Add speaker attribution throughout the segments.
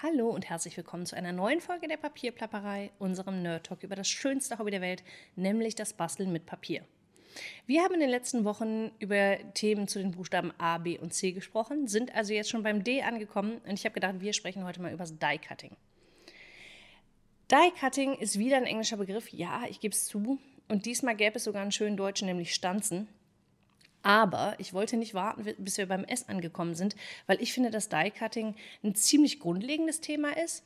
Speaker 1: Hallo und herzlich willkommen zu einer neuen Folge der Papierplapperei, unserem Nerd Talk über das schönste Hobby der Welt, nämlich das Basteln mit Papier. Wir haben in den letzten Wochen über Themen zu den Buchstaben A, B und C gesprochen, sind also jetzt schon beim D angekommen und ich habe gedacht, wir sprechen heute mal über das Die Cutting. Die Cutting ist wieder ein englischer Begriff, ja, ich gebe es zu. Und diesmal gäbe es sogar einen schönen deutschen, nämlich Stanzen. Aber ich wollte nicht warten, bis wir beim S angekommen sind, weil ich finde, dass Die-Cutting ein ziemlich grundlegendes Thema ist.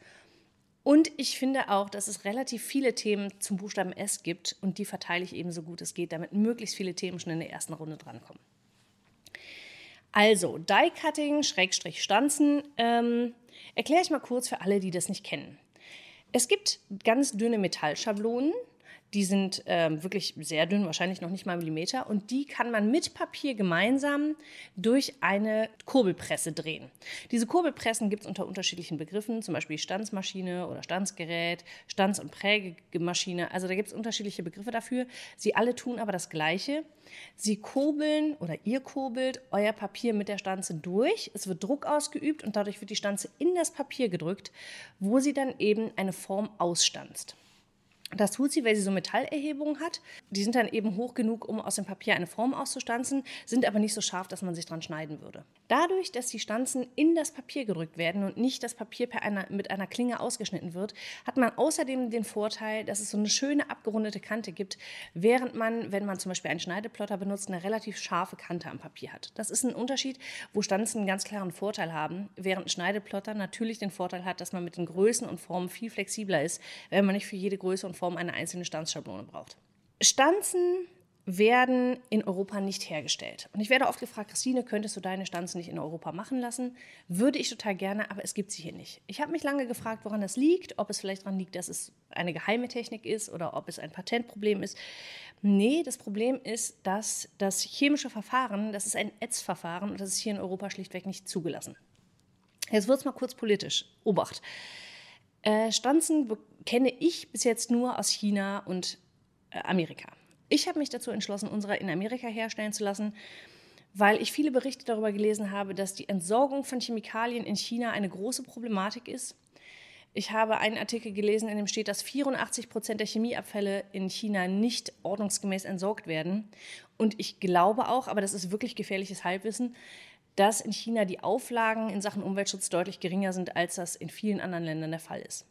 Speaker 1: Und ich finde auch, dass es relativ viele Themen zum Buchstaben S gibt und die verteile ich eben so gut es geht, damit möglichst viele Themen schon in der ersten Runde drankommen. Also, Die-Cutting, Schrägstrich Stanzen, ähm, erkläre ich mal kurz für alle, die das nicht kennen. Es gibt ganz dünne Metallschablonen, die sind ähm, wirklich sehr dünn, wahrscheinlich noch nicht mal Millimeter. Und die kann man mit Papier gemeinsam durch eine Kurbelpresse drehen. Diese Kurbelpressen gibt es unter unterschiedlichen Begriffen, zum Beispiel Stanzmaschine oder Stanzgerät, Stanz- und Prägemaschine. Also da gibt es unterschiedliche Begriffe dafür. Sie alle tun aber das Gleiche. Sie kurbeln oder ihr kurbelt euer Papier mit der Stanze durch. Es wird Druck ausgeübt und dadurch wird die Stanze in das Papier gedrückt, wo sie dann eben eine Form ausstanzt. Das tut sie, weil sie so Metallerhebungen hat. Die sind dann eben hoch genug, um aus dem Papier eine Form auszustanzen, sind aber nicht so scharf, dass man sich dran schneiden würde. Dadurch, dass die Stanzen in das Papier gedrückt werden und nicht das Papier einer, mit einer Klinge ausgeschnitten wird, hat man außerdem den Vorteil, dass es so eine schöne abgerundete Kante gibt, während man, wenn man zum Beispiel einen Schneideplotter benutzt, eine relativ scharfe Kante am Papier hat. Das ist ein Unterschied, wo Stanzen einen ganz klaren Vorteil haben, während ein Schneideplotter natürlich den Vorteil hat, dass man mit den Größen und Formen viel flexibler ist, wenn man nicht für jede Größe und Form eine einzelne Stanzschablone braucht. Stanzen werden in Europa nicht hergestellt. Und ich werde oft gefragt, Christine, könntest du deine Stanzen nicht in Europa machen lassen? Würde ich total gerne, aber es gibt sie hier nicht. Ich habe mich lange gefragt, woran das liegt, ob es vielleicht daran liegt, dass es eine geheime Technik ist oder ob es ein Patentproblem ist. Nee, das Problem ist, dass das chemische Verfahren, das ist ein ETS-Verfahren und das ist hier in Europa schlichtweg nicht zugelassen. Jetzt wird es mal kurz politisch. Obacht. Äh, Stanzen kenne ich bis jetzt nur aus China und äh, Amerika. Ich habe mich dazu entschlossen, unsere in Amerika herstellen zu lassen, weil ich viele Berichte darüber gelesen habe, dass die Entsorgung von Chemikalien in China eine große Problematik ist. Ich habe einen Artikel gelesen, in dem steht, dass 84 Prozent der Chemieabfälle in China nicht ordnungsgemäß entsorgt werden. Und ich glaube auch, aber das ist wirklich gefährliches Halbwissen, dass in China die Auflagen in Sachen Umweltschutz deutlich geringer sind, als das in vielen anderen Ländern der Fall ist.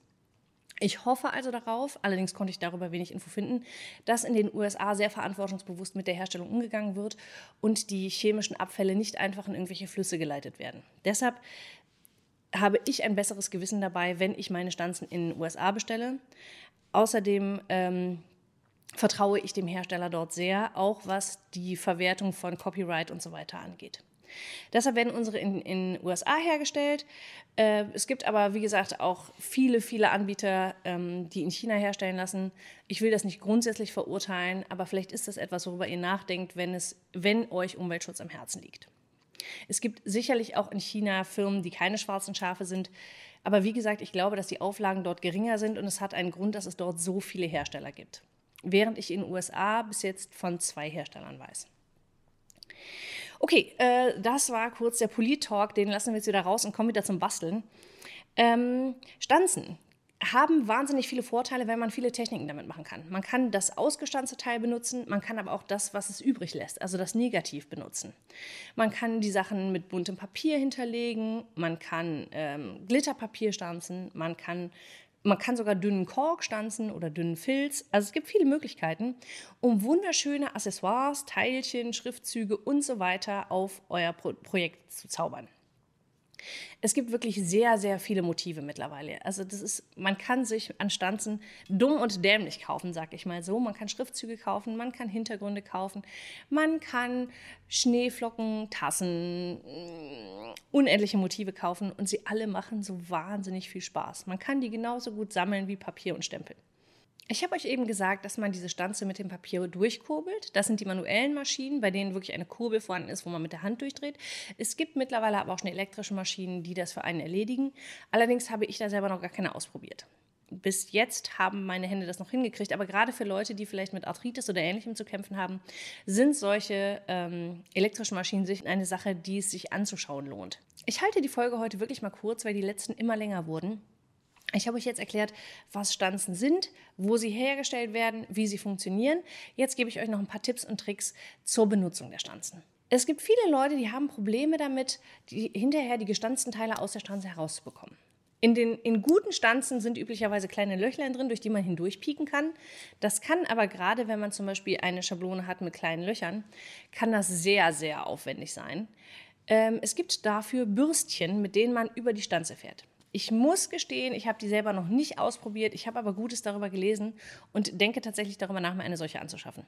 Speaker 1: Ich hoffe also darauf, allerdings konnte ich darüber wenig Info finden, dass in den USA sehr verantwortungsbewusst mit der Herstellung umgegangen wird und die chemischen Abfälle nicht einfach in irgendwelche Flüsse geleitet werden. Deshalb habe ich ein besseres Gewissen dabei, wenn ich meine Stanzen in den USA bestelle. Außerdem ähm, vertraue ich dem Hersteller dort sehr, auch was die Verwertung von Copyright und so weiter angeht. Deshalb werden unsere in den USA hergestellt. Äh, es gibt aber, wie gesagt, auch viele, viele Anbieter, ähm, die in China herstellen lassen. Ich will das nicht grundsätzlich verurteilen, aber vielleicht ist das etwas, worüber ihr nachdenkt, wenn, es, wenn euch Umweltschutz am Herzen liegt. Es gibt sicherlich auch in China Firmen, die keine schwarzen Schafe sind. Aber wie gesagt, ich glaube, dass die Auflagen dort geringer sind und es hat einen Grund, dass es dort so viele Hersteller gibt. Während ich in den USA bis jetzt von zwei Herstellern weiß. Okay, äh, das war kurz der Polit-Talk, den lassen wir jetzt wieder raus und kommen wieder zum Basteln. Ähm, Stanzen haben wahnsinnig viele Vorteile, weil man viele Techniken damit machen kann. Man kann das ausgestanzte Teil benutzen, man kann aber auch das, was es übrig lässt, also das Negativ benutzen. Man kann die Sachen mit buntem Papier hinterlegen, man kann ähm, Glitterpapier stanzen, man kann man kann sogar dünnen Kork stanzen oder dünnen Filz. Also es gibt viele Möglichkeiten, um wunderschöne Accessoires, Teilchen, Schriftzüge und so weiter auf euer Pro Projekt zu zaubern. Es gibt wirklich sehr, sehr viele Motive mittlerweile. Also das ist, man kann sich an Stanzen dumm und dämlich kaufen, sag ich mal so. Man kann Schriftzüge kaufen, man kann Hintergründe kaufen, man kann Schneeflocken, Tassen, unendliche Motive kaufen und sie alle machen so wahnsinnig viel Spaß. Man kann die genauso gut sammeln wie Papier und Stempel. Ich habe euch eben gesagt, dass man diese Stanze mit dem Papier durchkurbelt. Das sind die manuellen Maschinen, bei denen wirklich eine Kurbel vorhanden ist, wo man mit der Hand durchdreht. Es gibt mittlerweile aber auch schon elektrische Maschinen, die das für einen erledigen. Allerdings habe ich da selber noch gar keine ausprobiert. Bis jetzt haben meine Hände das noch hingekriegt. Aber gerade für Leute, die vielleicht mit Arthritis oder Ähnlichem zu kämpfen haben, sind solche ähm, elektrischen Maschinen eine Sache, die es sich anzuschauen lohnt. Ich halte die Folge heute wirklich mal kurz, weil die letzten immer länger wurden. Ich habe euch jetzt erklärt, was Stanzen sind, wo sie hergestellt werden, wie sie funktionieren. Jetzt gebe ich euch noch ein paar Tipps und Tricks zur Benutzung der Stanzen. Es gibt viele Leute, die haben Probleme damit, die, hinterher die gestanzten Teile aus der Stanze herauszubekommen. In, den, in guten Stanzen sind üblicherweise kleine Löchlein drin, durch die man hindurchpieken kann. Das kann aber gerade, wenn man zum Beispiel eine Schablone hat mit kleinen Löchern, kann das sehr, sehr aufwendig sein. Ähm, es gibt dafür Bürstchen, mit denen man über die Stanze fährt. Ich muss gestehen, ich habe die selber noch nicht ausprobiert, ich habe aber Gutes darüber gelesen und denke tatsächlich darüber nach, mir eine solche anzuschaffen.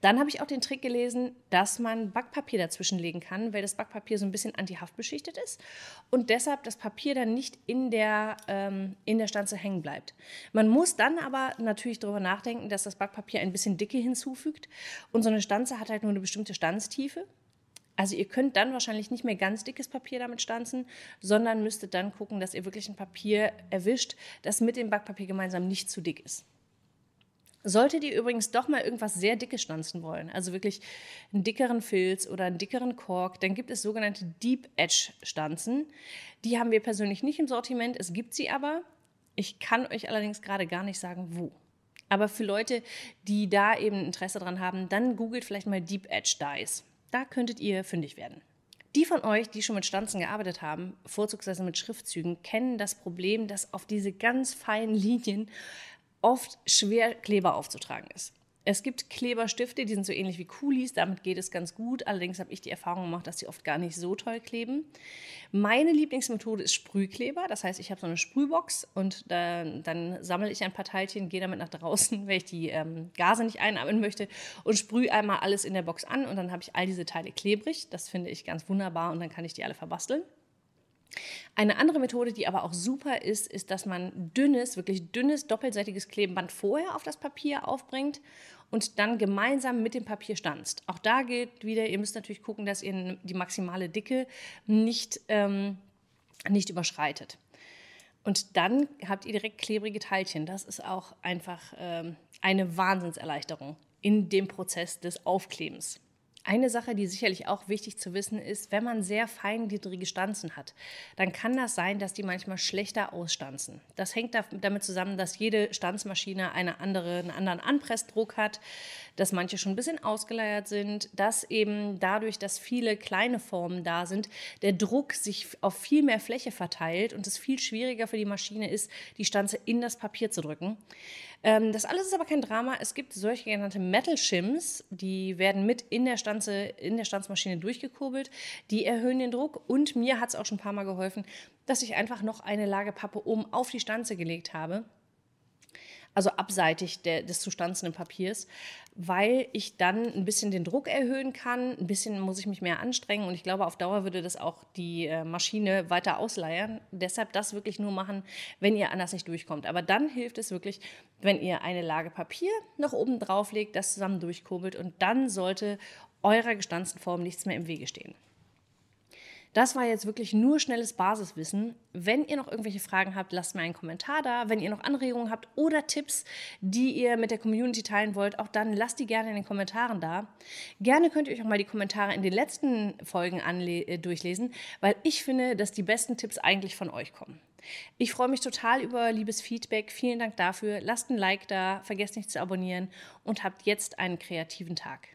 Speaker 1: Dann habe ich auch den Trick gelesen, dass man Backpapier dazwischen legen kann, weil das Backpapier so ein bisschen antihaftbeschichtet ist und deshalb das Papier dann nicht in der, ähm, in der Stanze hängen bleibt. Man muss dann aber natürlich darüber nachdenken, dass das Backpapier ein bisschen Dicke hinzufügt und so eine Stanze hat halt nur eine bestimmte Stanztiefe. Also ihr könnt dann wahrscheinlich nicht mehr ganz dickes Papier damit stanzen, sondern müsstet dann gucken, dass ihr wirklich ein Papier erwischt, das mit dem Backpapier gemeinsam nicht zu dick ist. Solltet ihr übrigens doch mal irgendwas sehr dickes stanzen wollen, also wirklich einen dickeren Filz oder einen dickeren Kork, dann gibt es sogenannte Deep Edge Stanzen. Die haben wir persönlich nicht im Sortiment, es gibt sie aber. Ich kann euch allerdings gerade gar nicht sagen, wo. Aber für Leute, die da eben Interesse dran haben, dann googelt vielleicht mal Deep Edge Dies. Da könntet ihr fündig werden. Die von euch, die schon mit Stanzen gearbeitet haben, vorzugsweise mit Schriftzügen, kennen das Problem, dass auf diese ganz feinen Linien oft schwer Kleber aufzutragen ist. Es gibt Kleberstifte, die sind so ähnlich wie Kulis, damit geht es ganz gut. Allerdings habe ich die Erfahrung gemacht, dass die oft gar nicht so toll kleben. Meine Lieblingsmethode ist Sprühkleber. Das heißt, ich habe so eine Sprühbox und da, dann sammle ich ein paar Teilchen, gehe damit nach draußen, weil ich die ähm, Gase nicht einatmen möchte und sprühe einmal alles in der Box an und dann habe ich all diese Teile klebrig. Das finde ich ganz wunderbar und dann kann ich die alle verbasteln. Eine andere Methode, die aber auch super ist, ist, dass man dünnes, wirklich dünnes, doppelseitiges Klebeband vorher auf das Papier aufbringt und dann gemeinsam mit dem Papier stanzt. Auch da gilt wieder, ihr müsst natürlich gucken, dass ihr die maximale Dicke nicht, ähm, nicht überschreitet. Und dann habt ihr direkt klebrige Teilchen. Das ist auch einfach ähm, eine Wahnsinnserleichterung in dem Prozess des Aufklebens. Eine Sache, die sicherlich auch wichtig zu wissen ist, wenn man sehr feingliedrige Stanzen hat, dann kann das sein, dass die manchmal schlechter ausstanzen. Das hängt damit zusammen, dass jede Stanzmaschine eine andere, einen anderen Anpressdruck hat, dass manche schon ein bisschen ausgeleiert sind, dass eben dadurch, dass viele kleine Formen da sind, der Druck sich auf viel mehr Fläche verteilt und es viel schwieriger für die Maschine ist, die Stanze in das Papier zu drücken. Ähm, das alles ist aber kein Drama. Es gibt solche genannte Metal Shims, die werden mit in der, Stanze, in der Stanzmaschine durchgekurbelt. Die erhöhen den Druck und mir hat es auch schon ein paar Mal geholfen, dass ich einfach noch eine Lage Pappe oben auf die Stanze gelegt habe also abseitig der, des zu stanzenden Papiers, weil ich dann ein bisschen den Druck erhöhen kann, ein bisschen muss ich mich mehr anstrengen und ich glaube, auf Dauer würde das auch die äh, Maschine weiter ausleiern. Deshalb das wirklich nur machen, wenn ihr anders nicht durchkommt. Aber dann hilft es wirklich, wenn ihr eine Lage Papier noch oben drauf legt, das zusammen durchkurbelt und dann sollte eurer gestanzten Form nichts mehr im Wege stehen. Das war jetzt wirklich nur schnelles Basiswissen. Wenn ihr noch irgendwelche Fragen habt, lasst mir einen Kommentar da. Wenn ihr noch Anregungen habt oder Tipps, die ihr mit der Community teilen wollt, auch dann lasst die gerne in den Kommentaren da. Gerne könnt ihr euch auch mal die Kommentare in den letzten Folgen äh, durchlesen, weil ich finde, dass die besten Tipps eigentlich von euch kommen. Ich freue mich total über liebes Feedback. Vielen Dank dafür. Lasst ein Like da, vergesst nicht zu abonnieren und habt jetzt einen kreativen Tag.